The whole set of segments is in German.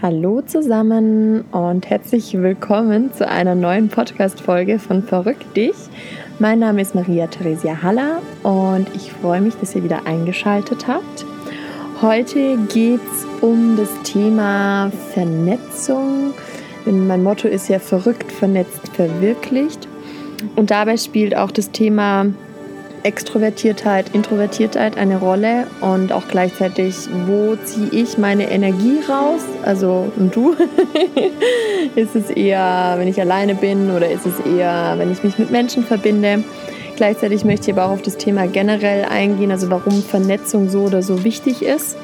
Hallo zusammen und herzlich willkommen zu einer neuen Podcast-Folge von Verrückt dich. Mein Name ist Maria Theresia Haller und ich freue mich, dass ihr wieder eingeschaltet habt. Heute geht es um das Thema Vernetzung. Mein Motto ist ja verrückt, vernetzt, verwirklicht. Und dabei spielt auch das Thema Extrovertiertheit, Introvertiertheit eine Rolle und auch gleichzeitig, wo ziehe ich meine Energie raus? Also, und du? ist es eher, wenn ich alleine bin oder ist es eher, wenn ich mich mit Menschen verbinde? Gleichzeitig möchte ich aber auch auf das Thema generell eingehen, also warum Vernetzung so oder so wichtig ist.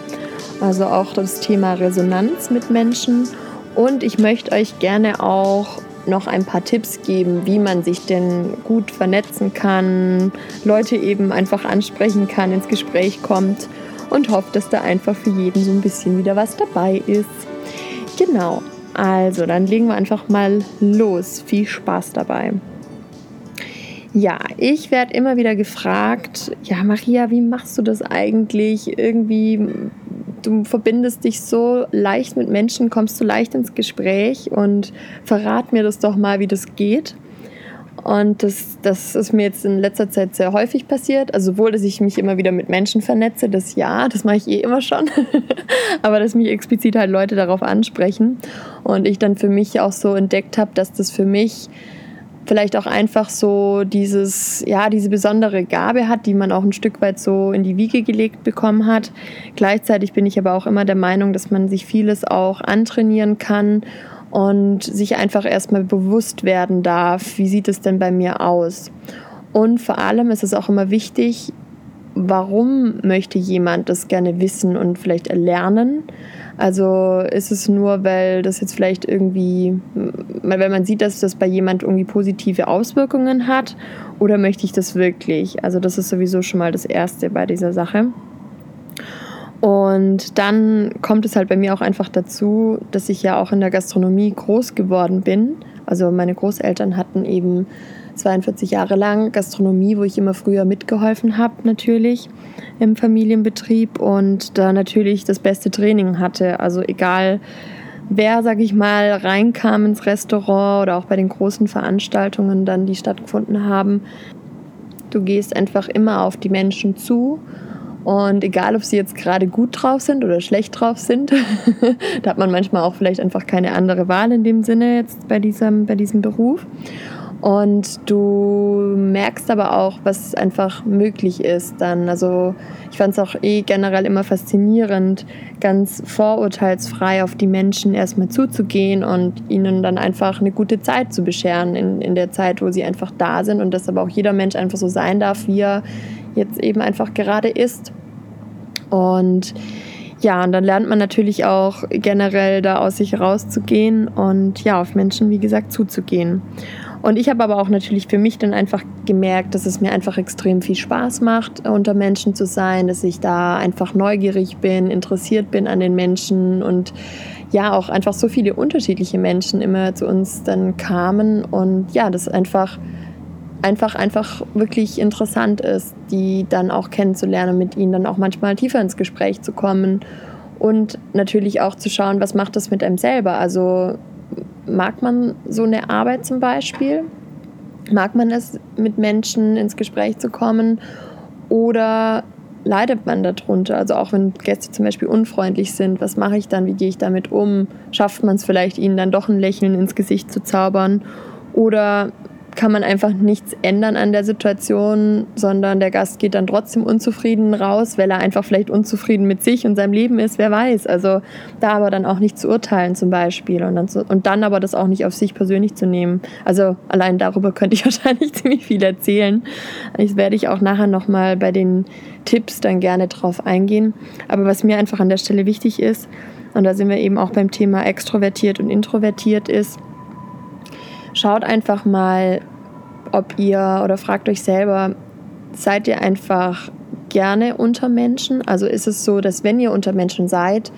Also auch das Thema Resonanz mit Menschen. Und ich möchte euch gerne auch noch ein paar Tipps geben, wie man sich denn gut vernetzen kann, Leute eben einfach ansprechen kann, ins Gespräch kommt und hoffe, dass da einfach für jeden so ein bisschen wieder was dabei ist. Genau, also dann legen wir einfach mal los. Viel Spaß dabei. Ja, ich werde immer wieder gefragt, ja Maria, wie machst du das eigentlich? Irgendwie du verbindest dich so leicht mit Menschen, kommst so leicht ins Gespräch und verrat mir das doch mal, wie das geht. Und das, das ist mir jetzt in letzter Zeit sehr häufig passiert. Also sowohl, dass ich mich immer wieder mit Menschen vernetze, das ja, das mache ich eh immer schon. Aber dass mich explizit halt Leute darauf ansprechen. Und ich dann für mich auch so entdeckt habe, dass das für mich vielleicht auch einfach so dieses, ja, diese besondere Gabe hat, die man auch ein Stück weit so in die Wiege gelegt bekommen hat. Gleichzeitig bin ich aber auch immer der Meinung, dass man sich vieles auch antrainieren kann und sich einfach erstmal bewusst werden darf, wie sieht es denn bei mir aus. Und vor allem ist es auch immer wichtig, warum möchte jemand das gerne wissen und vielleicht erlernen. Also ist es nur, weil das jetzt vielleicht irgendwie, weil man sieht, dass das bei jemand irgendwie positive Auswirkungen hat oder möchte ich das wirklich? Also das ist sowieso schon mal das Erste bei dieser Sache. Und dann kommt es halt bei mir auch einfach dazu, dass ich ja auch in der Gastronomie groß geworden bin. Also meine Großeltern hatten eben 42 Jahre lang Gastronomie, wo ich immer früher mitgeholfen habe, natürlich im Familienbetrieb und da natürlich das beste Training hatte. Also egal, wer, sag ich mal, reinkam ins Restaurant oder auch bei den großen Veranstaltungen dann, die stattgefunden haben, du gehst einfach immer auf die Menschen zu und egal, ob sie jetzt gerade gut drauf sind oder schlecht drauf sind, da hat man manchmal auch vielleicht einfach keine andere Wahl in dem Sinne jetzt bei diesem, bei diesem Beruf. Und du merkst aber auch, was einfach möglich ist dann. Also ich fand es auch eh generell immer faszinierend, ganz vorurteilsfrei auf die Menschen erstmal zuzugehen und ihnen dann einfach eine gute Zeit zu bescheren in, in der Zeit, wo sie einfach da sind und dass aber auch jeder Mensch einfach so sein darf, wie er jetzt eben einfach gerade ist. Und ja, und dann lernt man natürlich auch generell da aus sich rauszugehen und ja, auf Menschen, wie gesagt, zuzugehen. Und ich habe aber auch natürlich für mich dann einfach gemerkt, dass es mir einfach extrem viel Spaß macht, unter Menschen zu sein, dass ich da einfach neugierig bin, interessiert bin an den Menschen und ja, auch einfach so viele unterschiedliche Menschen immer zu uns dann kamen und ja, das einfach einfach, einfach wirklich interessant ist, die dann auch kennenzulernen, mit ihnen dann auch manchmal tiefer ins Gespräch zu kommen und natürlich auch zu schauen, was macht das mit einem selber. Also mag man so eine Arbeit zum Beispiel? Mag man es, mit Menschen ins Gespräch zu kommen? Oder leidet man darunter? Also auch wenn Gäste zum Beispiel unfreundlich sind, was mache ich dann? Wie gehe ich damit um? Schafft man es vielleicht, ihnen dann doch ein Lächeln ins Gesicht zu zaubern? Oder kann man einfach nichts ändern an der Situation, sondern der Gast geht dann trotzdem unzufrieden raus, weil er einfach vielleicht unzufrieden mit sich und seinem Leben ist, wer weiß. Also da aber dann auch nicht zu urteilen zum Beispiel und dann, zu, und dann aber das auch nicht auf sich persönlich zu nehmen. Also allein darüber könnte ich wahrscheinlich ziemlich viel erzählen. Das werde ich auch nachher nochmal bei den Tipps dann gerne drauf eingehen. Aber was mir einfach an der Stelle wichtig ist, und da sind wir eben auch beim Thema extrovertiert und introvertiert ist, Schaut einfach mal, ob ihr oder fragt euch selber, seid ihr einfach gerne unter Menschen? Also ist es so, dass wenn ihr unter Menschen seid,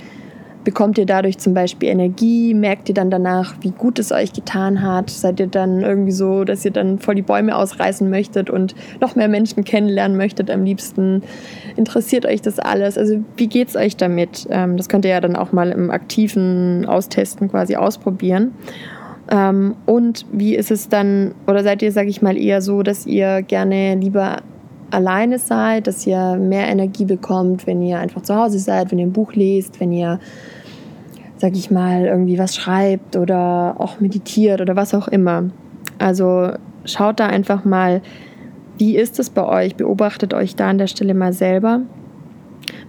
Bekommt ihr dadurch zum Beispiel Energie? Merkt ihr dann danach, wie gut es euch getan hat? Seid ihr dann irgendwie so, dass ihr dann voll die Bäume ausreißen möchtet und noch mehr Menschen kennenlernen möchtet am liebsten? Interessiert euch das alles? Also wie geht es euch damit? Ähm, das könnt ihr ja dann auch mal im aktiven Austesten quasi ausprobieren. Ähm, und wie ist es dann, oder seid ihr, sage ich mal, eher so, dass ihr gerne lieber alleine seid, dass ihr mehr Energie bekommt, wenn ihr einfach zu Hause seid, wenn ihr ein Buch lest, wenn ihr sag ich mal, irgendwie was schreibt oder auch meditiert oder was auch immer. Also schaut da einfach mal, wie ist es bei euch? Beobachtet euch da an der Stelle mal selber.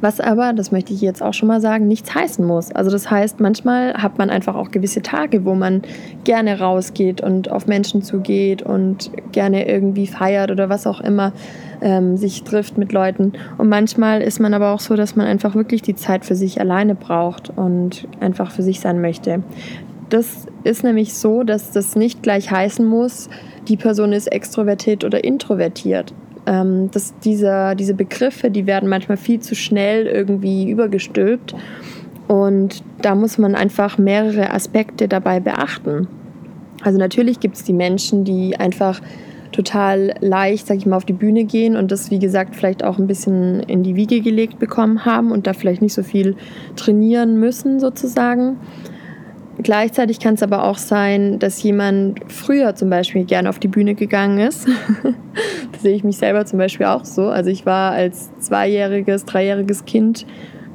Was aber, das möchte ich jetzt auch schon mal sagen, nichts heißen muss. Also das heißt, manchmal hat man einfach auch gewisse Tage, wo man gerne rausgeht und auf Menschen zugeht und gerne irgendwie feiert oder was auch immer ähm, sich trifft mit Leuten. Und manchmal ist man aber auch so, dass man einfach wirklich die Zeit für sich alleine braucht und einfach für sich sein möchte. Das ist nämlich so, dass das nicht gleich heißen muss, die Person ist extrovertiert oder introvertiert. Ähm, dass diese, diese Begriffe, die werden manchmal viel zu schnell irgendwie übergestülpt. Und da muss man einfach mehrere Aspekte dabei beachten. Also natürlich gibt es die Menschen, die einfach total leicht, sag ich mal, auf die Bühne gehen und das, wie gesagt, vielleicht auch ein bisschen in die Wiege gelegt bekommen haben und da vielleicht nicht so viel trainieren müssen, sozusagen. Gleichzeitig kann es aber auch sein, dass jemand früher zum Beispiel gerne auf die Bühne gegangen ist. da sehe ich mich selber zum Beispiel auch so. Also ich war als zweijähriges, dreijähriges Kind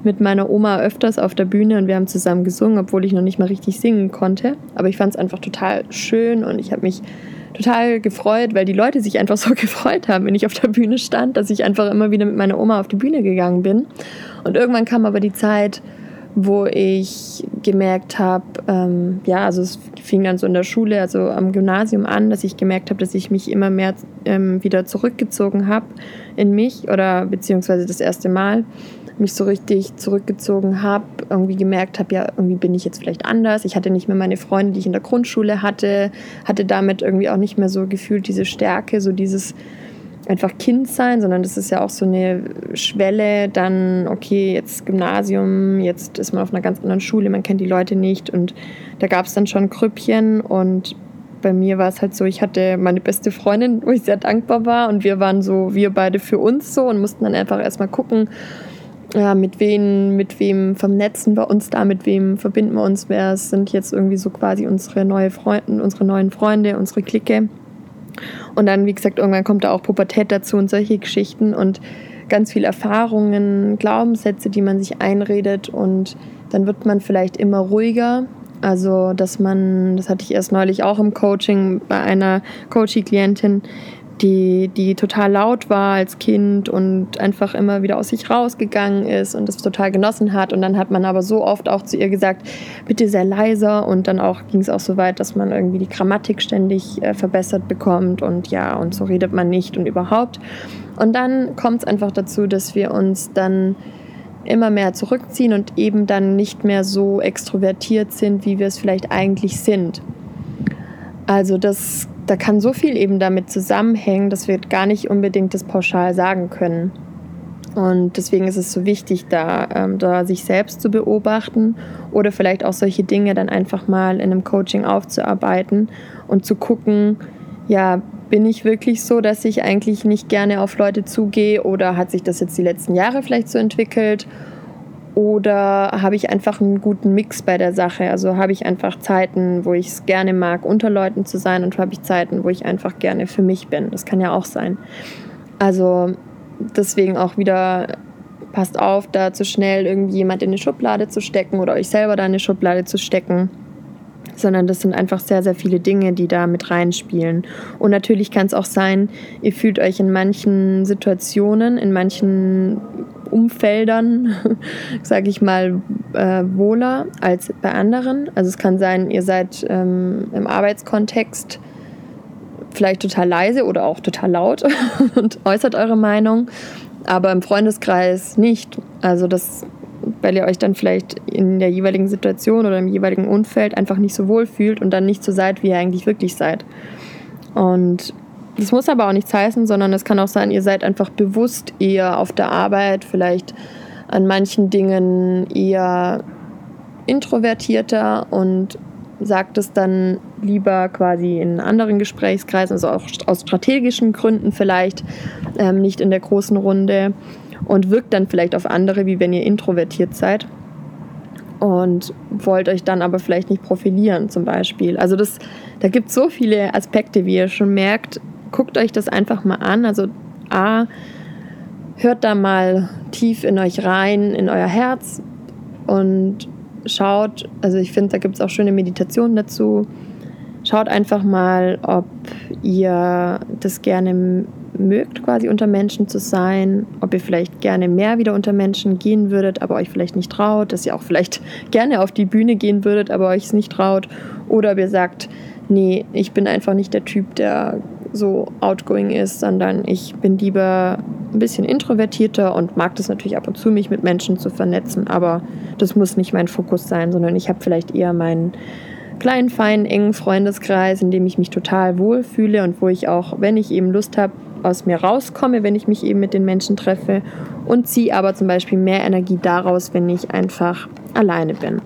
mit meiner Oma öfters auf der Bühne und wir haben zusammen gesungen, obwohl ich noch nicht mal richtig singen konnte. Aber ich fand es einfach total schön und ich habe mich total gefreut, weil die Leute sich einfach so gefreut haben, wenn ich auf der Bühne stand, dass ich einfach immer wieder mit meiner Oma auf die Bühne gegangen bin. Und irgendwann kam aber die Zeit, wo ich gemerkt habe, ähm, ja, also es fing dann so in der Schule, also am Gymnasium an, dass ich gemerkt habe, dass ich mich immer mehr ähm, wieder zurückgezogen habe in mich oder beziehungsweise das erste Mal mich so richtig zurückgezogen habe, irgendwie gemerkt habe, ja, irgendwie bin ich jetzt vielleicht anders. Ich hatte nicht mehr meine Freunde, die ich in der Grundschule hatte, hatte damit irgendwie auch nicht mehr so gefühlt diese Stärke, so dieses einfach Kind sein, sondern das ist ja auch so eine Schwelle, dann, okay, jetzt Gymnasium, jetzt ist man auf einer ganz anderen Schule, man kennt die Leute nicht. Und da gab es dann schon Krüppchen. Und bei mir war es halt so, ich hatte meine beste Freundin, wo ich sehr dankbar war. Und wir waren so, wir beide für uns so und mussten dann einfach erstmal gucken, ja, mit wem, mit wem vernetzen wir uns da, mit wem verbinden wir uns, wer sind jetzt irgendwie so quasi unsere neue Freunde, unsere neuen Freunde, unsere Clique. Und dann, wie gesagt, irgendwann kommt da auch Pubertät dazu und solche Geschichten und ganz viele Erfahrungen, Glaubenssätze, die man sich einredet und dann wird man vielleicht immer ruhiger. Also, dass man, das hatte ich erst neulich auch im Coaching bei einer Coaching-Klientin, die, die total laut war als Kind und einfach immer wieder aus sich rausgegangen ist und es total genossen hat. Und dann hat man aber so oft auch zu ihr gesagt, bitte sehr leiser. Und dann auch ging es auch so weit, dass man irgendwie die Grammatik ständig äh, verbessert bekommt und ja, und so redet man nicht und überhaupt. Und dann kommt es einfach dazu, dass wir uns dann immer mehr zurückziehen und eben dann nicht mehr so extrovertiert sind, wie wir es vielleicht eigentlich sind. Also das da kann so viel eben damit zusammenhängen, dass wir gar nicht unbedingt das pauschal sagen können. Und deswegen ist es so wichtig, da, ähm, da sich selbst zu beobachten oder vielleicht auch solche Dinge dann einfach mal in einem Coaching aufzuarbeiten und zu gucken, ja, bin ich wirklich so, dass ich eigentlich nicht gerne auf Leute zugehe oder hat sich das jetzt die letzten Jahre vielleicht so entwickelt oder habe ich einfach einen guten Mix bei der Sache? Also habe ich einfach Zeiten, wo ich es gerne mag, unter Leuten zu sein und habe ich Zeiten, wo ich einfach gerne für mich bin. Das kann ja auch sein. Also deswegen auch wieder passt auf, da zu schnell irgendwie jemand in eine Schublade zu stecken oder euch selber da in eine Schublade zu stecken. Sondern das sind einfach sehr, sehr viele Dinge, die da mit reinspielen. Und natürlich kann es auch sein, ihr fühlt euch in manchen Situationen, in manchen Umfeldern, sage ich mal, äh, wohler als bei anderen. Also es kann sein, ihr seid ähm, im Arbeitskontext vielleicht total leise oder auch total laut und äußert eure Meinung, aber im Freundeskreis nicht. Also das, weil ihr euch dann vielleicht in der jeweiligen Situation oder im jeweiligen Umfeld einfach nicht so wohl fühlt und dann nicht so seid, wie ihr eigentlich wirklich seid. Und das muss aber auch nichts heißen, sondern es kann auch sein, ihr seid einfach bewusst eher auf der Arbeit, vielleicht an manchen Dingen eher introvertierter und sagt es dann lieber quasi in anderen Gesprächskreisen, also auch aus strategischen Gründen vielleicht, ähm, nicht in der großen Runde und wirkt dann vielleicht auf andere, wie wenn ihr introvertiert seid und wollt euch dann aber vielleicht nicht profilieren zum Beispiel. Also das, da gibt es so viele Aspekte, wie ihr schon merkt. Guckt euch das einfach mal an. Also A, hört da mal tief in euch rein, in euer Herz und schaut, also ich finde, da gibt es auch schöne Meditationen dazu. Schaut einfach mal, ob ihr das gerne mögt, quasi unter Menschen zu sein, ob ihr vielleicht gerne mehr wieder unter Menschen gehen würdet, aber euch vielleicht nicht traut, dass ihr auch vielleicht gerne auf die Bühne gehen würdet, aber euch es nicht traut, oder ob ihr sagt, nee, ich bin einfach nicht der Typ, der so outgoing ist, sondern ich bin lieber ein bisschen introvertierter und mag das natürlich ab und zu, mich mit Menschen zu vernetzen, aber das muss nicht mein Fokus sein, sondern ich habe vielleicht eher meinen kleinen, feinen, engen Freundeskreis, in dem ich mich total wohlfühle und wo ich auch, wenn ich eben Lust habe, aus mir rauskomme, wenn ich mich eben mit den Menschen treffe und ziehe aber zum Beispiel mehr Energie daraus, wenn ich einfach alleine bin.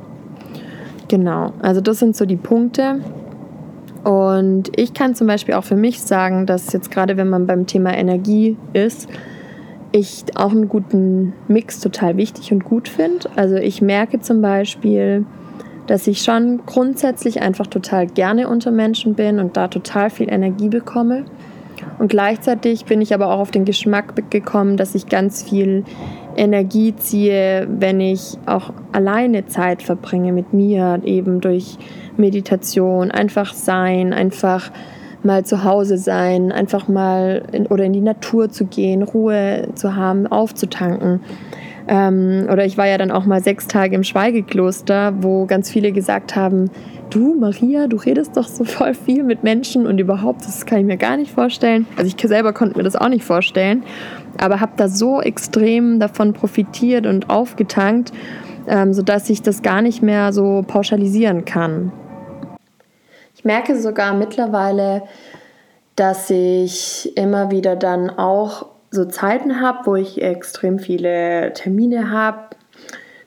Genau, also das sind so die Punkte. Und ich kann zum Beispiel auch für mich sagen, dass jetzt gerade wenn man beim Thema Energie ist, ich auch einen guten Mix total wichtig und gut finde. Also ich merke zum Beispiel, dass ich schon grundsätzlich einfach total gerne unter Menschen bin und da total viel Energie bekomme. Und gleichzeitig bin ich aber auch auf den Geschmack gekommen, dass ich ganz viel Energie ziehe, wenn ich auch alleine Zeit verbringe mit mir, eben durch Meditation, einfach sein, einfach mal zu Hause sein, einfach mal in, oder in die Natur zu gehen, Ruhe zu haben, aufzutanken. Ähm, oder ich war ja dann auch mal sechs Tage im Schweigekloster, wo ganz viele gesagt haben, du Maria, du redest doch so voll viel mit Menschen und überhaupt, das kann ich mir gar nicht vorstellen. Also ich selber konnte mir das auch nicht vorstellen, aber habe da so extrem davon profitiert und aufgetankt, ähm, sodass ich das gar nicht mehr so pauschalisieren kann. Ich merke sogar mittlerweile, dass ich immer wieder dann auch so Zeiten habe, wo ich extrem viele Termine habe,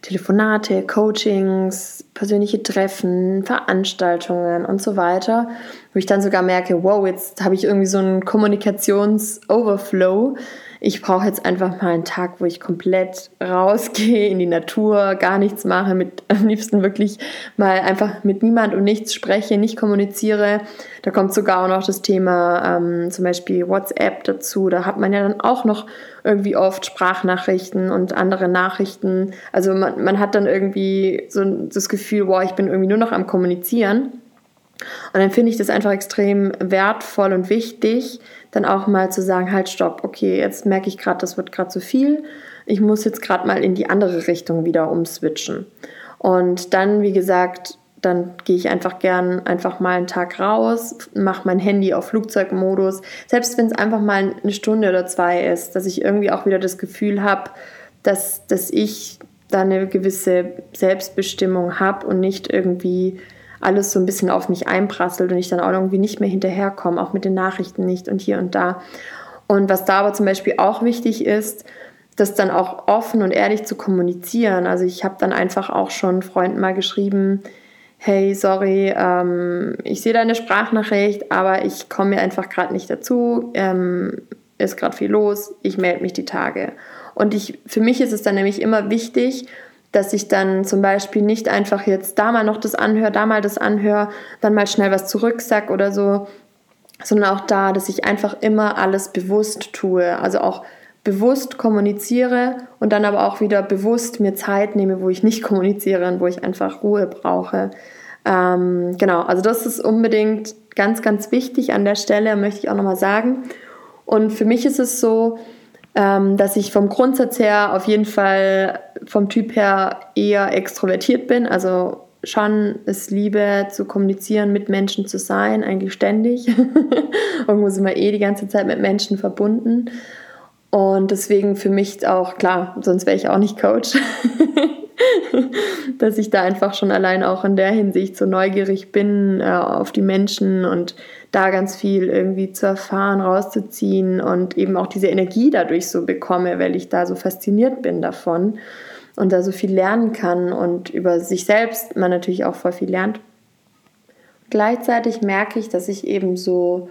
Telefonate, Coachings, persönliche Treffen, Veranstaltungen und so weiter, wo ich dann sogar merke, wow, jetzt habe ich irgendwie so einen Kommunikations-Overflow ich brauche jetzt einfach mal einen Tag, wo ich komplett rausgehe in die Natur, gar nichts mache, mit am liebsten wirklich mal einfach mit niemand und nichts spreche, nicht kommuniziere. Da kommt sogar auch noch das Thema ähm, zum Beispiel WhatsApp dazu. Da hat man ja dann auch noch irgendwie oft Sprachnachrichten und andere Nachrichten. Also man, man hat dann irgendwie so das Gefühl, wow, ich bin irgendwie nur noch am Kommunizieren. Und dann finde ich das einfach extrem wertvoll und wichtig, dann auch mal zu sagen, halt stopp, okay, jetzt merke ich gerade, das wird gerade zu viel. Ich muss jetzt gerade mal in die andere Richtung wieder umswitchen. Und dann, wie gesagt, dann gehe ich einfach gern einfach mal einen Tag raus, mache mein Handy auf Flugzeugmodus, selbst wenn es einfach mal eine Stunde oder zwei ist, dass ich irgendwie auch wieder das Gefühl habe, dass, dass ich da eine gewisse Selbstbestimmung habe und nicht irgendwie alles so ein bisschen auf mich einprasselt und ich dann auch irgendwie nicht mehr hinterherkomme, auch mit den Nachrichten nicht und hier und da. Und was da aber zum Beispiel auch wichtig ist, das dann auch offen und ehrlich zu kommunizieren. Also ich habe dann einfach auch schon Freunden mal geschrieben, hey, sorry, ähm, ich sehe deine Sprachnachricht, aber ich komme mir einfach gerade nicht dazu, ähm, ist gerade viel los, ich melde mich die Tage. Und ich, für mich ist es dann nämlich immer wichtig, dass ich dann zum Beispiel nicht einfach jetzt da mal noch das anhöre, da mal das anhöre, dann mal schnell was zurücksag oder so, sondern auch da, dass ich einfach immer alles bewusst tue, also auch bewusst kommuniziere und dann aber auch wieder bewusst mir Zeit nehme, wo ich nicht kommuniziere und wo ich einfach Ruhe brauche. Ähm, genau, also das ist unbedingt ganz, ganz wichtig an der Stelle, möchte ich auch nochmal sagen. Und für mich ist es so, ähm, dass ich vom Grundsatz her auf jeden Fall vom Typ her eher extrovertiert bin, also schon es liebe zu kommunizieren, mit Menschen zu sein, eigentlich ständig. Irgendwo sind wir eh die ganze Zeit mit Menschen verbunden. Und deswegen für mich auch, klar, sonst wäre ich auch nicht Coach, dass ich da einfach schon allein auch in der Hinsicht so neugierig bin äh, auf die Menschen und da ganz viel irgendwie zu erfahren, rauszuziehen und eben auch diese Energie dadurch so bekomme, weil ich da so fasziniert bin davon. und da so viel lernen kann und über sich selbst man natürlich auch voll viel lernt. Gleichzeitig merke ich, dass ich eben so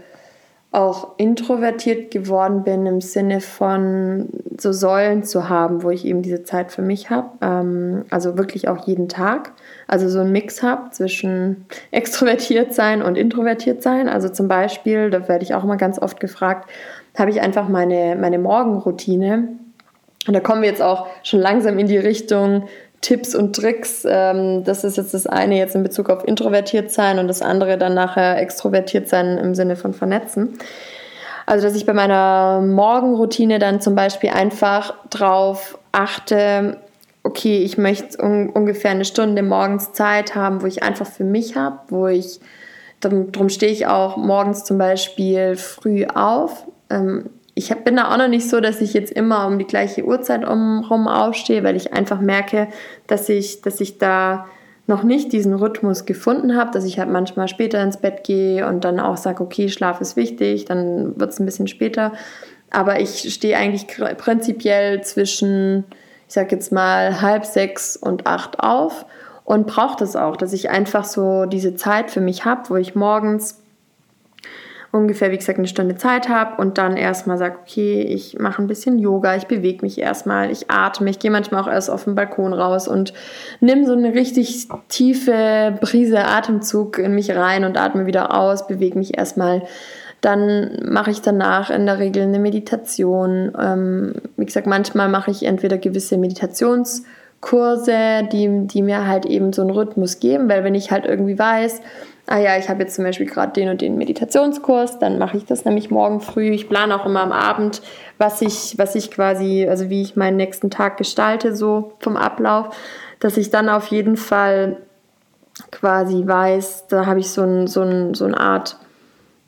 auch introvertiert geworden bin im Sinne von so Säulen zu haben, wo ich eben diese Zeit für mich habe. Ähm, also wirklich auch jeden Tag. Also so ein Mix habe zwischen extrovertiert sein und introvertiert sein. Also zum Beispiel, da werde ich auch mal ganz oft gefragt, habe ich einfach meine, meine Morgenroutine. Und da kommen wir jetzt auch schon langsam in die Richtung Tipps und Tricks. Ähm, das ist jetzt das eine jetzt in Bezug auf introvertiert sein und das andere dann nachher extrovertiert sein im Sinne von vernetzen. Also, dass ich bei meiner Morgenroutine dann zum Beispiel einfach drauf achte, okay, ich möchte un ungefähr eine Stunde morgens Zeit haben, wo ich einfach für mich habe, wo ich, darum stehe ich auch morgens zum Beispiel früh auf. Ähm, ich bin da auch noch nicht so, dass ich jetzt immer um die gleiche Uhrzeit umherum aufstehe, weil ich einfach merke, dass ich, dass ich da noch nicht diesen Rhythmus gefunden habe, dass ich halt manchmal später ins Bett gehe und dann auch sage, okay, Schlaf ist wichtig, dann wird es ein bisschen später. Aber ich stehe eigentlich prinzipiell zwischen, ich sage jetzt mal, halb sechs und acht auf und brauche das auch, dass ich einfach so diese Zeit für mich habe, wo ich morgens ungefähr, wie gesagt, eine Stunde Zeit habe und dann erstmal sage, okay, ich mache ein bisschen Yoga, ich bewege mich erstmal, ich atme, ich gehe manchmal auch erst auf den Balkon raus und nimm so eine richtig tiefe Brise Atemzug in mich rein und atme wieder aus, bewege mich erstmal. Dann mache ich danach in der Regel eine Meditation. Ähm, wie gesagt, manchmal mache ich entweder gewisse Meditationskurse, die, die mir halt eben so einen Rhythmus geben, weil wenn ich halt irgendwie weiß, ah ja, ich habe jetzt zum Beispiel gerade den und den Meditationskurs, dann mache ich das nämlich morgen früh. Ich plane auch immer am Abend, was ich, was ich quasi, also wie ich meinen nächsten Tag gestalte, so vom Ablauf, dass ich dann auf jeden Fall quasi weiß, da habe ich so, ein, so, ein, so eine Art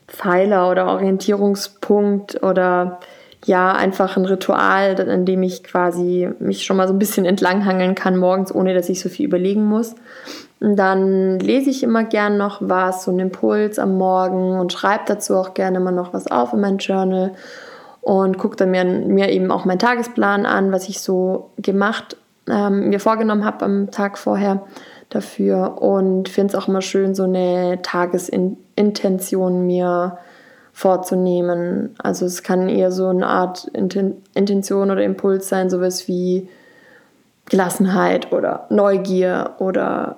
Pfeiler oder Orientierungspunkt oder ja, einfach ein Ritual, an dem ich quasi mich schon mal so ein bisschen entlanghangeln kann morgens, ohne dass ich so viel überlegen muss. Dann lese ich immer gern noch was, so einen Impuls am Morgen und schreibe dazu auch gerne immer noch was auf in mein Journal und gucke dann mir, mir eben auch meinen Tagesplan an, was ich so gemacht, ähm, mir vorgenommen habe am Tag vorher dafür und finde es auch immer schön, so eine Tagesintention mir vorzunehmen. Also es kann eher so eine Art Intention oder Impuls sein, sowas wie Gelassenheit oder Neugier oder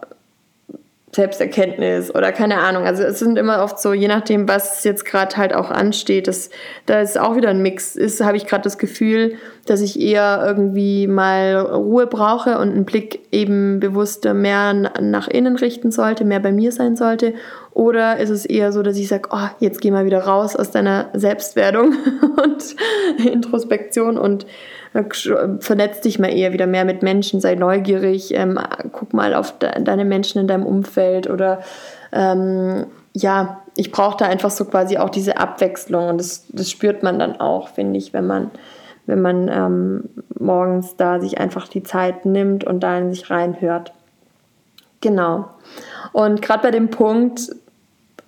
Selbsterkenntnis oder keine Ahnung. Also es sind immer oft so, je nachdem, was jetzt gerade halt auch ansteht, das, da ist auch wieder ein Mix. Ist, habe ich gerade das Gefühl, dass ich eher irgendwie mal Ruhe brauche und einen Blick eben bewusster mehr nach innen richten sollte, mehr bei mir sein sollte. Oder ist es eher so, dass ich sage, oh, jetzt geh mal wieder raus aus deiner Selbstwerdung und Introspektion und vernetz dich mal eher wieder mehr mit Menschen, sei neugierig, ähm, guck mal auf de deine Menschen in deinem Umfeld oder ähm, ja, ich brauche da einfach so quasi auch diese Abwechslung und das, das spürt man dann auch, finde ich, wenn man, wenn man ähm, morgens da sich einfach die Zeit nimmt und da in sich reinhört. Genau. Und gerade bei dem Punkt,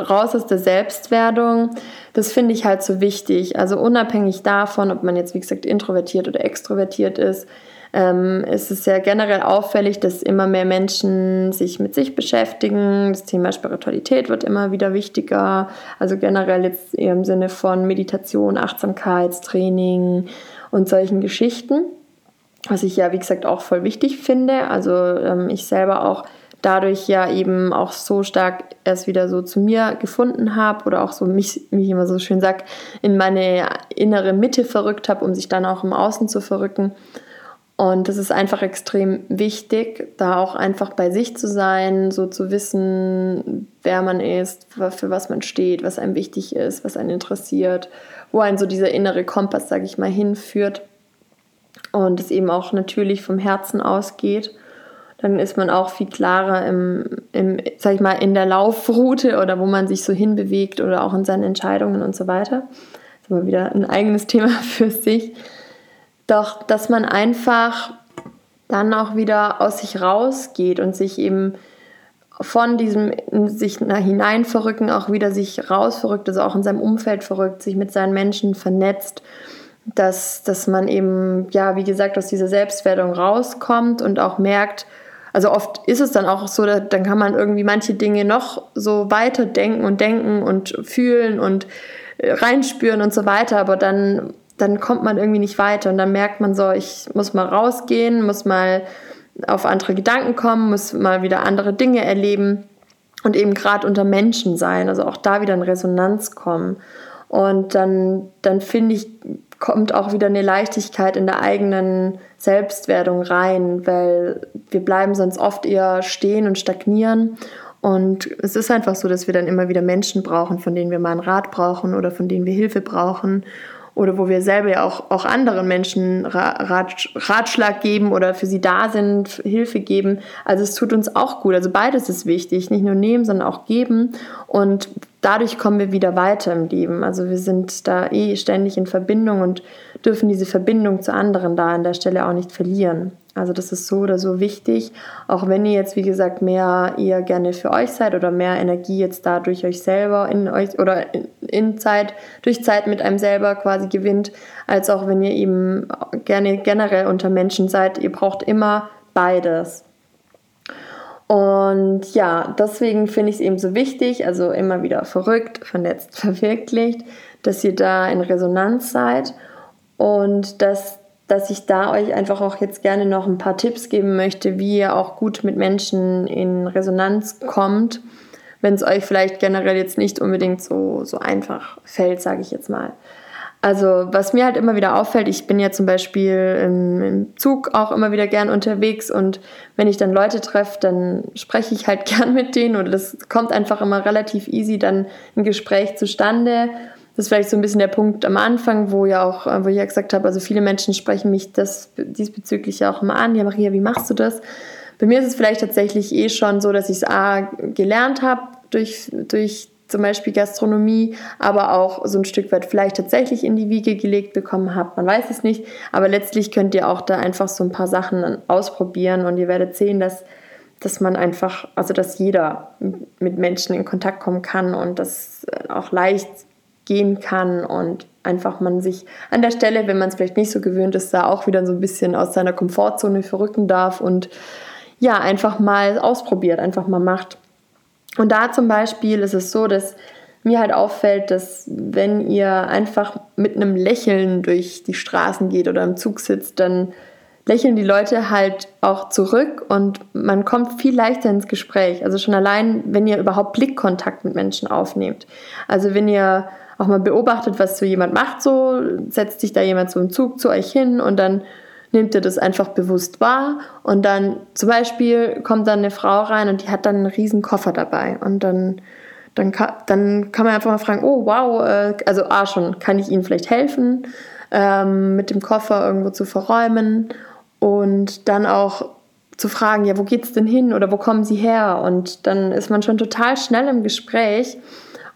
raus aus der Selbstwerdung, das finde ich halt so wichtig. Also unabhängig davon, ob man jetzt, wie gesagt, introvertiert oder extrovertiert ist, ähm, ist es ja generell auffällig, dass immer mehr Menschen sich mit sich beschäftigen. Das Thema Spiritualität wird immer wieder wichtiger. Also generell jetzt im Sinne von Meditation, Achtsamkeitstraining und solchen Geschichten. Was ich ja, wie gesagt, auch voll wichtig finde. Also ähm, ich selber auch dadurch ja eben auch so stark erst wieder so zu mir gefunden habe oder auch so mich, wie ich immer so schön sage, in meine innere Mitte verrückt habe, um sich dann auch im Außen zu verrücken. Und das ist einfach extrem wichtig, da auch einfach bei sich zu sein, so zu wissen, wer man ist, für was man steht, was einem wichtig ist, was einen interessiert, wo einen so dieser innere Kompass, sage ich mal, hinführt. Und es eben auch natürlich vom Herzen ausgeht dann ist man auch viel klarer im, im, sag ich mal, in der Laufroute oder wo man sich so hinbewegt oder auch in seinen Entscheidungen und so weiter. Das ist aber wieder ein eigenes Thema für sich. Doch, dass man einfach dann auch wieder aus sich rausgeht und sich eben von diesem sich hinein verrücken auch wieder sich raus verrückt, also auch in seinem Umfeld verrückt, sich mit seinen Menschen vernetzt dass, dass man eben, ja, wie gesagt, aus dieser Selbstwertung rauskommt und auch merkt, also oft ist es dann auch so, dann kann man irgendwie manche Dinge noch so weiter denken und denken und fühlen und äh, reinspüren und so weiter, aber dann, dann kommt man irgendwie nicht weiter und dann merkt man so, ich muss mal rausgehen, muss mal auf andere Gedanken kommen, muss mal wieder andere Dinge erleben und eben gerade unter Menschen sein, also auch da wieder in Resonanz kommen. Und dann, dann finde ich, kommt auch wieder eine Leichtigkeit in der eigenen Selbstwertung rein, weil wir bleiben sonst oft eher stehen und stagnieren. Und es ist einfach so, dass wir dann immer wieder Menschen brauchen, von denen wir mal einen Rat brauchen oder von denen wir Hilfe brauchen oder wo wir selber ja auch, auch anderen Menschen Rat, Ratschlag geben oder für sie da sind, Hilfe geben. Also es tut uns auch gut. Also beides ist wichtig, nicht nur nehmen, sondern auch geben. Und dadurch kommen wir wieder weiter im Leben. Also wir sind da eh ständig in Verbindung und dürfen diese Verbindung zu anderen da an der Stelle auch nicht verlieren. Also das ist so oder so wichtig, auch wenn ihr jetzt wie gesagt mehr eher gerne für euch seid oder mehr Energie jetzt da durch euch selber in euch oder in, in Zeit durch Zeit mit einem selber quasi gewinnt, als auch wenn ihr eben gerne generell unter Menschen seid. Ihr braucht immer beides. Und ja, deswegen finde ich es eben so wichtig, also immer wieder verrückt, vernetzt, verwirklicht, dass ihr da in Resonanz seid und dass dass ich da euch einfach auch jetzt gerne noch ein paar Tipps geben möchte, wie ihr auch gut mit Menschen in Resonanz kommt, wenn es euch vielleicht generell jetzt nicht unbedingt so, so einfach fällt, sage ich jetzt mal. Also was mir halt immer wieder auffällt, ich bin ja zum Beispiel im, im, Zug auch immer wieder gern unterwegs und wenn ich dann Leute treffe, dann spreche ich halt gern mit denen oder das kommt einfach immer relativ easy dann ein Gespräch zustande das ist vielleicht so ein bisschen der Punkt am Anfang, wo ja auch, wo ich ja gesagt habe, also viele Menschen sprechen mich das diesbezüglich auch immer an. Ja, Maria, wie machst du das? Bei mir ist es vielleicht tatsächlich eh schon so, dass ich es A gelernt habe durch, durch zum Beispiel Gastronomie, aber auch so ein Stück weit vielleicht tatsächlich in die Wiege gelegt bekommen habe. Man weiß es nicht, aber letztlich könnt ihr auch da einfach so ein paar Sachen ausprobieren und ihr werdet sehen, dass, dass man einfach, also dass jeder mit Menschen in Kontakt kommen kann und das auch leicht gehen kann und einfach man sich an der Stelle, wenn man es vielleicht nicht so gewöhnt ist, da auch wieder so ein bisschen aus seiner Komfortzone verrücken darf und ja, einfach mal ausprobiert, einfach mal macht. Und da zum Beispiel ist es so, dass mir halt auffällt, dass wenn ihr einfach mit einem Lächeln durch die Straßen geht oder im Zug sitzt, dann lächeln die Leute halt auch zurück und man kommt viel leichter ins Gespräch. Also schon allein, wenn ihr überhaupt Blickkontakt mit Menschen aufnehmt. Also wenn ihr auch mal beobachtet, was so jemand macht, so setzt sich da jemand so im Zug zu euch hin und dann nimmt ihr das einfach bewusst wahr und dann zum Beispiel kommt dann eine Frau rein und die hat dann einen riesen Koffer dabei und dann dann kann, dann kann man einfach mal fragen, oh wow, äh, also A schon, kann ich Ihnen vielleicht helfen, ähm, mit dem Koffer irgendwo zu verräumen und dann auch zu fragen, ja, wo geht's denn hin oder wo kommen Sie her? Und dann ist man schon total schnell im Gespräch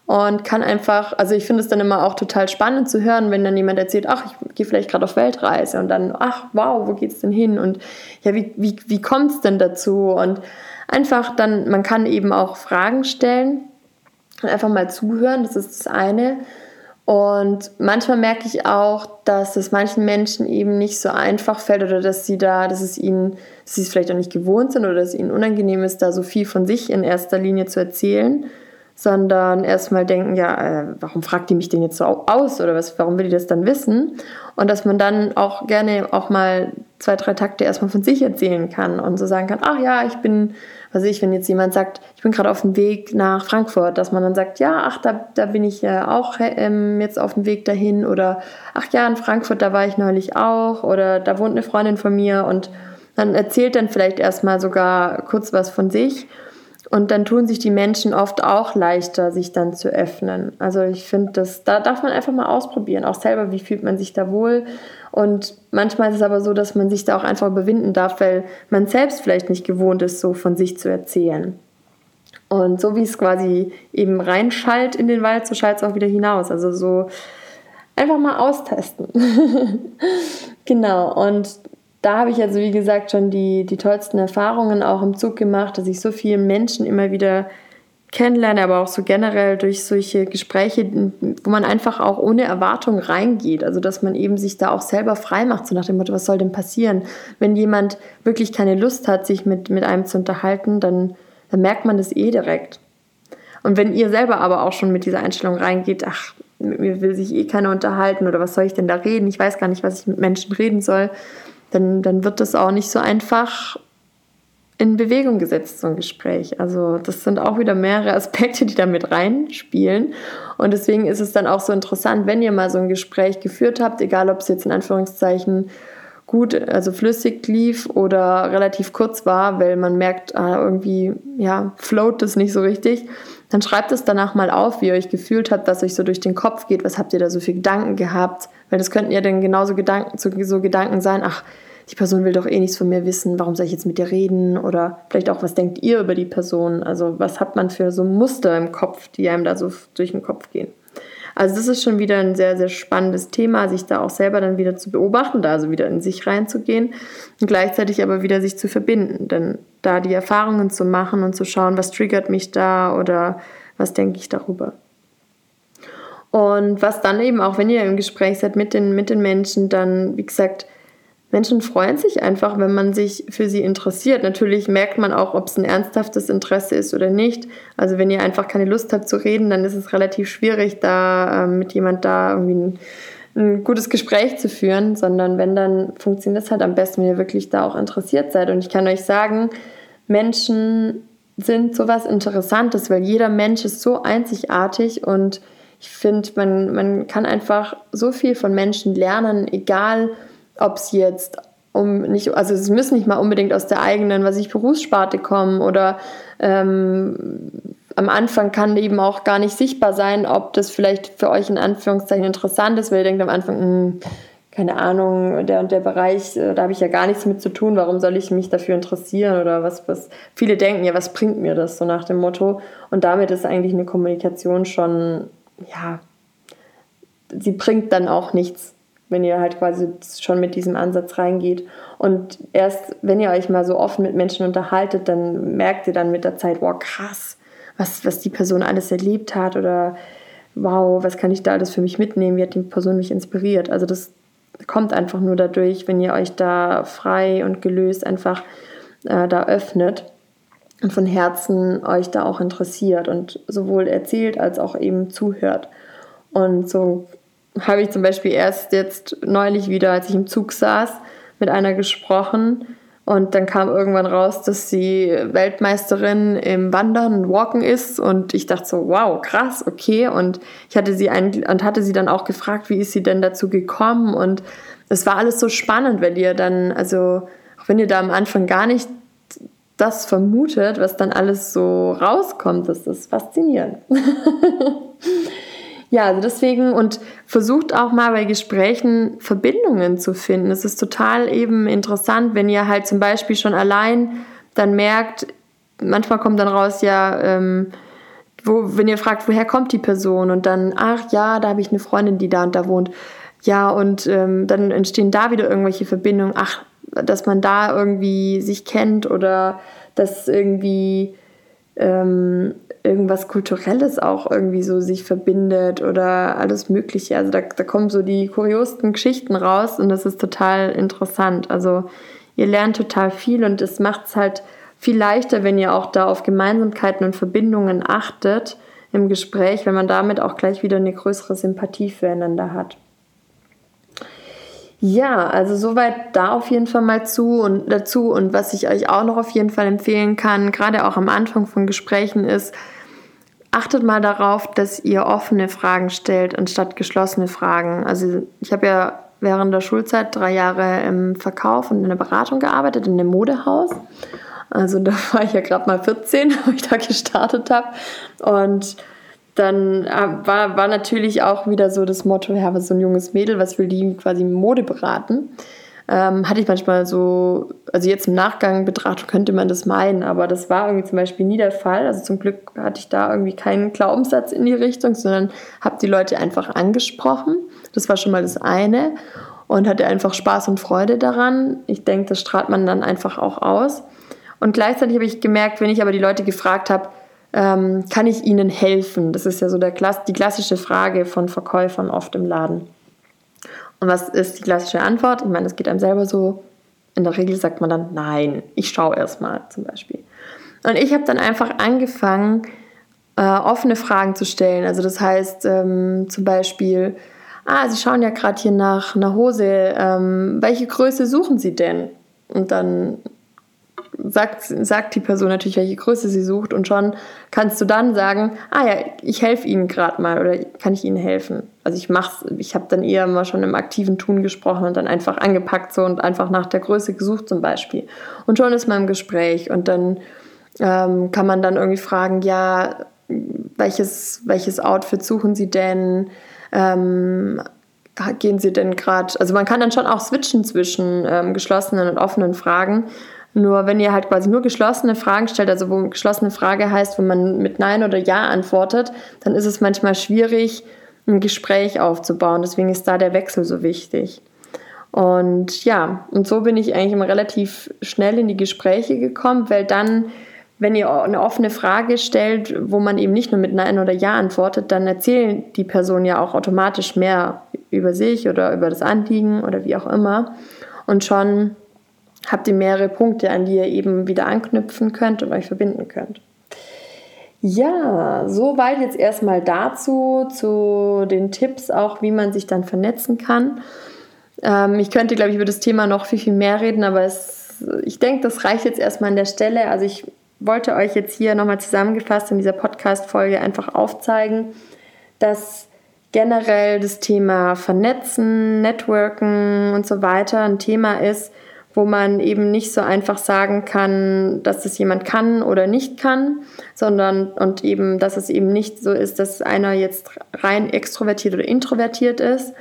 und kann einfach, also ich finde es dann immer auch total spannend zu hören, wenn dann jemand erzählt, ach, ich gehe vielleicht gerade auf Weltreise und dann, ach, wow, wo geht's denn hin? Und ja, wie, wie, wie kommt es denn dazu? Und einfach dann, man kann eben auch Fragen stellen und einfach mal zuhören, das ist das eine. Und manchmal merke ich auch, dass es manchen Menschen eben nicht so einfach fällt oder dass sie da, dass es ihnen, dass sie es vielleicht auch nicht gewohnt sind oder dass es ihnen unangenehm ist, da so viel von sich in erster Linie zu erzählen sondern erstmal denken, ja, äh, warum fragt die mich denn jetzt so aus oder was, warum will die das dann wissen? Und dass man dann auch gerne auch mal zwei, drei Takte erstmal von sich erzählen kann und so sagen kann, ach ja, ich bin, was ich, wenn jetzt jemand sagt, ich bin gerade auf dem Weg nach Frankfurt, dass man dann sagt, ja, ach, da, da bin ich ja auch ähm, jetzt auf dem Weg dahin oder ach ja, in Frankfurt, da war ich neulich auch oder da wohnt eine Freundin von mir und dann erzählt dann vielleicht erstmal sogar kurz was von sich und dann tun sich die Menschen oft auch leichter, sich dann zu öffnen. Also ich finde, das da darf man einfach mal ausprobieren, auch selber, wie fühlt man sich da wohl. Und manchmal ist es aber so, dass man sich da auch einfach überwinden darf, weil man selbst vielleicht nicht gewohnt ist, so von sich zu erzählen. Und so wie es quasi eben reinschallt in den Wald, so schallt es auch wieder hinaus. Also so einfach mal austesten. genau. Und da habe ich also, wie gesagt, schon die, die tollsten Erfahrungen auch im Zug gemacht, dass ich so vielen Menschen immer wieder kennenlerne, aber auch so generell durch solche Gespräche, wo man einfach auch ohne Erwartung reingeht. Also dass man eben sich da auch selber frei macht, so nach dem Motto, was soll denn passieren? Wenn jemand wirklich keine Lust hat, sich mit, mit einem zu unterhalten, dann, dann merkt man das eh direkt. Und wenn ihr selber aber auch schon mit dieser Einstellung reingeht, ach, mit mir will sich eh keiner unterhalten oder was soll ich denn da reden? Ich weiß gar nicht, was ich mit Menschen reden soll. Dann, dann wird das auch nicht so einfach in Bewegung gesetzt, so ein Gespräch. Also das sind auch wieder mehrere Aspekte, die da mit reinspielen. Und deswegen ist es dann auch so interessant, wenn ihr mal so ein Gespräch geführt habt, egal ob es jetzt in Anführungszeichen gut, also flüssig lief oder relativ kurz war, weil man merkt, ah, irgendwie, ja, float das nicht so richtig, dann schreibt es danach mal auf, wie ihr euch gefühlt habt, was euch so durch den Kopf geht, was habt ihr da so für Gedanken gehabt, weil das könnten ja dann genauso Gedanken, so Gedanken sein, ach, die Person will doch eh nichts von mir wissen, warum soll ich jetzt mit dir reden? Oder vielleicht auch, was denkt ihr über die Person? Also was hat man für so Muster im Kopf, die einem da so durch den Kopf gehen? Also das ist schon wieder ein sehr, sehr spannendes Thema, sich da auch selber dann wieder zu beobachten, da also wieder in sich reinzugehen und gleichzeitig aber wieder sich zu verbinden. Denn da die Erfahrungen zu machen und zu schauen, was triggert mich da oder was denke ich darüber. Und was dann eben auch, wenn ihr im Gespräch seid mit den, mit den Menschen, dann, wie gesagt, Menschen freuen sich einfach, wenn man sich für sie interessiert. Natürlich merkt man auch, ob es ein ernsthaftes Interesse ist oder nicht. Also wenn ihr einfach keine Lust habt zu reden, dann ist es relativ schwierig, da äh, mit jemand da irgendwie ein, ein, gutes Gespräch zu führen, sondern wenn, dann funktioniert es halt am besten, wenn ihr wirklich da auch interessiert seid. Und ich kann euch sagen, Menschen sind sowas Interessantes, weil jeder Mensch ist so einzigartig und ich finde, man, man kann einfach so viel von Menschen lernen, egal ob es jetzt um nicht, also es müssen nicht mal unbedingt aus der eigenen, was ich Berufssparte kommen oder ähm, am Anfang kann eben auch gar nicht sichtbar sein, ob das vielleicht für euch in Anführungszeichen interessant ist, weil ihr denkt am Anfang, mh, hm, keine Ahnung, der und der Bereich, äh, da habe ich ja gar nichts mit zu tun, warum soll ich mich dafür interessieren oder was, was viele denken, ja, was bringt mir das, so nach dem Motto. Und damit ist eigentlich eine Kommunikation schon, ja, sie bringt dann auch nichts wenn ihr halt quasi schon mit diesem Ansatz reingeht. Und erst wenn ihr euch mal so offen mit Menschen unterhaltet, dann merkt ihr dann mit der Zeit, wow, krass, was, was die Person alles erlebt hat oder wow, was kann ich da alles für mich mitnehmen, wie hat die Person mich inspiriert. Also das kommt einfach nur dadurch, wenn ihr euch da frei und gelöst einfach äh, da öffnet und von Herzen euch da auch interessiert und sowohl erzählt als auch eben zuhört. Und so habe ich zum Beispiel erst jetzt neulich wieder, als ich im Zug saß, mit einer gesprochen. Und dann kam irgendwann raus, dass sie Weltmeisterin im Wandern und Walken ist. Und ich dachte so, wow, krass, okay. Und ich hatte sie ein, und hatte sie dann auch gefragt, wie ist sie denn dazu gekommen? Und es war alles so spannend, weil ihr dann, also auch wenn ihr da am Anfang gar nicht das vermutet, was dann alles so rauskommt, das ist faszinierend. Ja, also deswegen und versucht auch mal bei Gesprächen Verbindungen zu finden. Es ist total eben interessant, wenn ihr halt zum Beispiel schon allein dann merkt, manchmal kommt dann raus, ja, ähm, wo, wenn ihr fragt, woher kommt die Person und dann, ach ja, da habe ich eine Freundin, die da und da wohnt. Ja, und ähm, dann entstehen da wieder irgendwelche Verbindungen, ach, dass man da irgendwie sich kennt oder dass irgendwie ähm, irgendwas Kulturelles auch irgendwie so sich verbindet oder alles Mögliche. Also da, da kommen so die kuriosten Geschichten raus und das ist total interessant. Also ihr lernt total viel und es macht es halt viel leichter, wenn ihr auch da auf Gemeinsamkeiten und Verbindungen achtet im Gespräch, wenn man damit auch gleich wieder eine größere Sympathie füreinander hat. Ja, also soweit da auf jeden Fall mal zu und dazu und was ich euch auch noch auf jeden Fall empfehlen kann, gerade auch am Anfang von Gesprächen ist, achtet mal darauf, dass ihr offene Fragen stellt anstatt geschlossene Fragen. Also ich habe ja während der Schulzeit drei Jahre im Verkauf und in der Beratung gearbeitet, in einem Modehaus. Also da war ich ja gerade mal 14, wo ich da gestartet habe. Und dann äh, war, war natürlich auch wieder so das Motto, ja, was so ein junges Mädel, was will die quasi Mode beraten? Ähm, hatte ich manchmal so, also jetzt im Nachgang betrachtet könnte man das meinen, aber das war irgendwie zum Beispiel nie der Fall. Also zum Glück hatte ich da irgendwie keinen Glaubenssatz in die Richtung, sondern habe die Leute einfach angesprochen. Das war schon mal das eine und hatte einfach Spaß und Freude daran. Ich denke, das strahlt man dann einfach auch aus. Und gleichzeitig habe ich gemerkt, wenn ich aber die Leute gefragt habe, ähm, kann ich Ihnen helfen? Das ist ja so der, die klassische Frage von Verkäufern oft im Laden. Und was ist die klassische Antwort? Ich meine, das geht einem selber so. In der Regel sagt man dann, nein, ich schaue erstmal zum Beispiel. Und ich habe dann einfach angefangen, äh, offene Fragen zu stellen. Also das heißt ähm, zum Beispiel, ah, Sie schauen ja gerade hier nach einer Hose, ähm, welche Größe suchen Sie denn? Und dann sagt, sagt die Person natürlich, welche Größe sie sucht und schon kannst du dann sagen, ah ja, ich helfe Ihnen gerade mal oder kann ich Ihnen helfen? Also ich mach's, ich habe dann eher mal schon im aktiven Tun gesprochen und dann einfach angepackt so und einfach nach der Größe gesucht zum Beispiel. Und schon ist man im Gespräch und dann ähm, kann man dann irgendwie fragen, ja, welches, welches Outfit suchen Sie denn? Ähm, gehen Sie denn gerade, also man kann dann schon auch switchen zwischen ähm, geschlossenen und offenen Fragen. Nur wenn ihr halt quasi nur geschlossene Fragen stellt, also wo geschlossene Frage heißt, wenn man mit Nein oder Ja antwortet, dann ist es manchmal schwierig, ein Gespräch aufzubauen. Deswegen ist da der Wechsel so wichtig. Und ja, und so bin ich eigentlich immer relativ schnell in die Gespräche gekommen, weil dann, wenn ihr eine offene Frage stellt, wo man eben nicht nur mit Nein oder Ja antwortet, dann erzählen die Personen ja auch automatisch mehr über sich oder über das Anliegen oder wie auch immer. Und schon habt ihr mehrere Punkte, an die ihr eben wieder anknüpfen könnt und euch verbinden könnt. Ja, soweit jetzt erstmal dazu, zu den Tipps auch, wie man sich dann vernetzen kann. Ähm, ich könnte, glaube ich, über das Thema noch viel, viel mehr reden, aber es, ich denke, das reicht jetzt erstmal an der Stelle. Also ich wollte euch jetzt hier nochmal zusammengefasst in dieser Podcast-Folge einfach aufzeigen, dass generell das Thema Vernetzen, Networken und so weiter ein Thema ist, wo man eben nicht so einfach sagen kann, dass das jemand kann oder nicht kann, sondern und eben, dass es eben nicht so ist, dass einer jetzt rein extrovertiert oder introvertiert ist,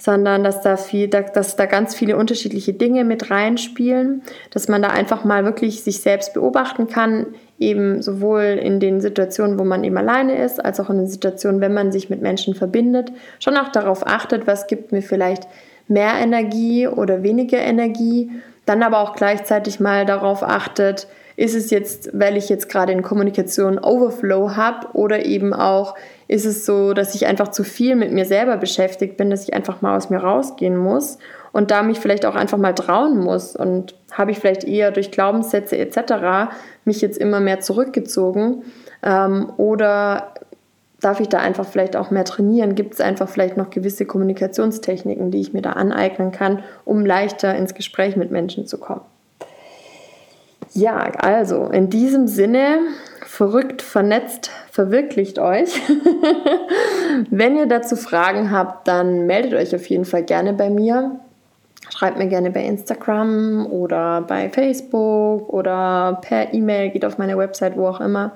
sondern dass da viel, dass da ganz viele unterschiedliche Dinge mit reinspielen, dass man da einfach mal wirklich sich selbst beobachten kann, eben sowohl in den Situationen, wo man eben alleine ist, als auch in den Situationen, wenn man sich mit Menschen verbindet, schon auch darauf achtet, was gibt mir vielleicht mehr Energie oder weniger Energie dann aber auch gleichzeitig mal darauf achtet, ist es jetzt, weil ich jetzt gerade in Kommunikation Overflow habe oder eben auch ist es so, dass ich einfach zu viel mit mir selber beschäftigt bin, dass ich einfach mal aus mir rausgehen muss und da mich vielleicht auch einfach mal trauen muss und habe ich vielleicht eher durch Glaubenssätze etc. mich jetzt immer mehr zurückgezogen ähm, oder darf ich da einfach vielleicht auch mehr trainieren? Gibt es einfach vielleicht noch gewisse Kommunikationstechniken, die ich mir da aneignen kann, um leichter ins Gespräch mit Menschen zu kommen? Ja, also in diesem Sinne, verrückt, vernetzt, verwirklicht euch. Wenn ihr dazu Fragen habt, dann meldet euch auf jeden Fall gerne bei mir. Schreibt mir gerne bei Instagram oder bei Facebook oder per E-Mail, geht auf meine Website, wo auch immer.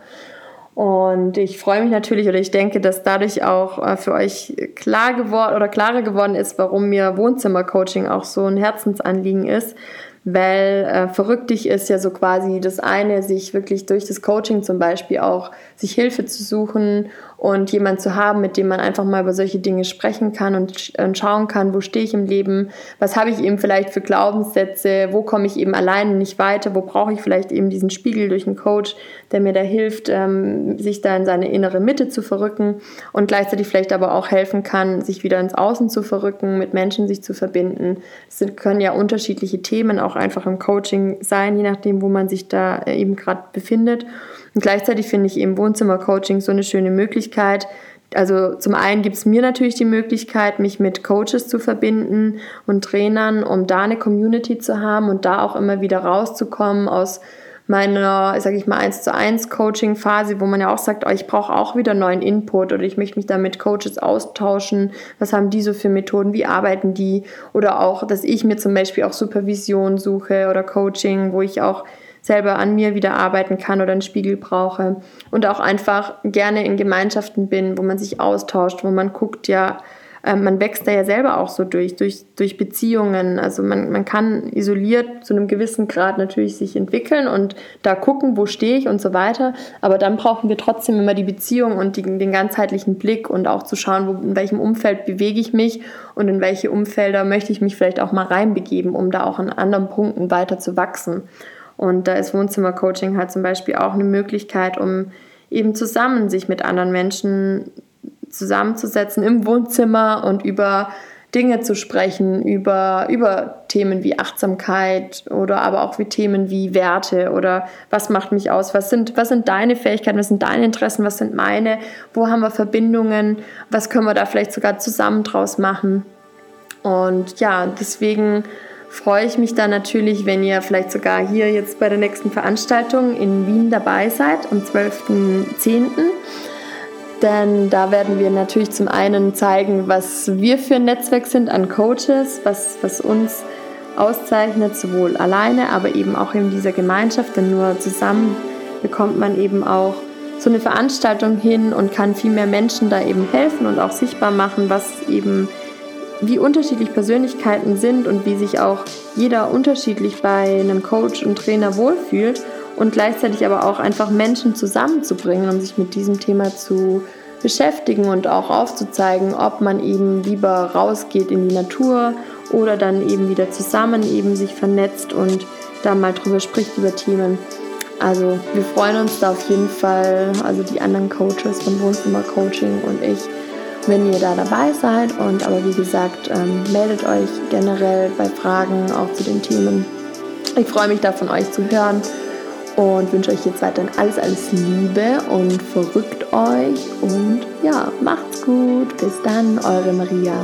Und ich freue mich natürlich oder ich denke, dass dadurch auch äh, für euch klar geworden oder klarer geworden ist, warum mir Wohnzimmercoaching auch so ein Herzensanliegen ist, weil äh, verrückt dich ist ja so quasi das eine, sich wirklich durch das Coaching zum Beispiel auch sich Hilfe zu suchen und jemand zu haben, mit dem man einfach mal über solche Dinge sprechen kann und, und schauen kann, wo stehe ich im Leben, was habe ich eben vielleicht für Glaubenssätze, wo komme ich eben alleine nicht weiter, wo brauche ich vielleicht eben diesen Spiegel durch einen Coach, der mir da hilft, ähm, sich da in seine innere Mitte zu verrücken und gleichzeitig vielleicht aber auch helfen kann, sich wieder ins Außen zu verrücken, mit Menschen sich zu verbinden. Es können ja unterschiedliche Themen auch einfach im Coaching sein, je nachdem, wo man sich da äh, eben gerade befindet. Und gleichzeitig finde ich eben Wohnzimmercoaching so eine schöne Möglichkeit. Also zum einen gibt es mir natürlich die Möglichkeit, mich mit Coaches zu verbinden und Trainern, um da eine Community zu haben und da auch immer wieder rauszukommen aus meiner, sage ich mal, 1 zu 1 Coaching-Phase, wo man ja auch sagt, oh, ich brauche auch wieder neuen Input oder ich möchte mich da mit Coaches austauschen. Was haben die so für Methoden? Wie arbeiten die? Oder auch, dass ich mir zum Beispiel auch Supervision suche oder Coaching, wo ich auch selber an mir wieder arbeiten kann oder einen Spiegel brauche und auch einfach gerne in Gemeinschaften bin, wo man sich austauscht, wo man guckt, ja, ähm, man wächst da ja selber auch so durch, durch, durch Beziehungen. Also man, man kann isoliert zu einem gewissen Grad natürlich sich entwickeln und da gucken, wo stehe ich und so weiter. Aber dann brauchen wir trotzdem immer die Beziehung und die, den ganzheitlichen Blick und auch zu schauen, wo, in welchem Umfeld bewege ich mich und in welche Umfelder möchte ich mich vielleicht auch mal reinbegeben, um da auch an anderen Punkten weiter zu wachsen. Und da ist Wohnzimmercoaching halt zum Beispiel auch eine Möglichkeit, um eben zusammen sich mit anderen Menschen zusammenzusetzen im Wohnzimmer und über Dinge zu sprechen, über, über Themen wie Achtsamkeit oder aber auch wie Themen wie Werte oder was macht mich aus, was sind, was sind deine Fähigkeiten, was sind deine Interessen, was sind meine, wo haben wir Verbindungen, was können wir da vielleicht sogar zusammen draus machen. Und ja, deswegen freue ich mich dann natürlich, wenn ihr vielleicht sogar hier jetzt bei der nächsten Veranstaltung in Wien dabei seid, am 12.10 denn da werden wir natürlich zum einen zeigen, was wir für ein Netzwerk sind an Coaches, was, was uns auszeichnet, sowohl alleine, aber eben auch in dieser Gemeinschaft, denn nur zusammen bekommt man eben auch so eine Veranstaltung hin und kann viel mehr Menschen da eben helfen und auch sichtbar machen, was eben wie unterschiedlich Persönlichkeiten sind und wie sich auch jeder unterschiedlich bei einem Coach und Trainer wohlfühlt und gleichzeitig aber auch einfach Menschen zusammenzubringen, um sich mit diesem Thema zu beschäftigen und auch aufzuzeigen, ob man eben lieber rausgeht in die Natur oder dann eben wieder zusammen eben sich vernetzt und da mal drüber spricht über Themen. Also wir freuen uns da auf jeden Fall, also die anderen Coaches von Wohnzimmer Coaching und ich, wenn ihr da dabei seid. Und aber wie gesagt, ähm, meldet euch generell bei Fragen auch zu den Themen. Ich freue mich da von euch zu hören und wünsche euch jetzt weiterhin alles, alles Liebe und verrückt euch und ja, macht's gut. Bis dann, eure Maria.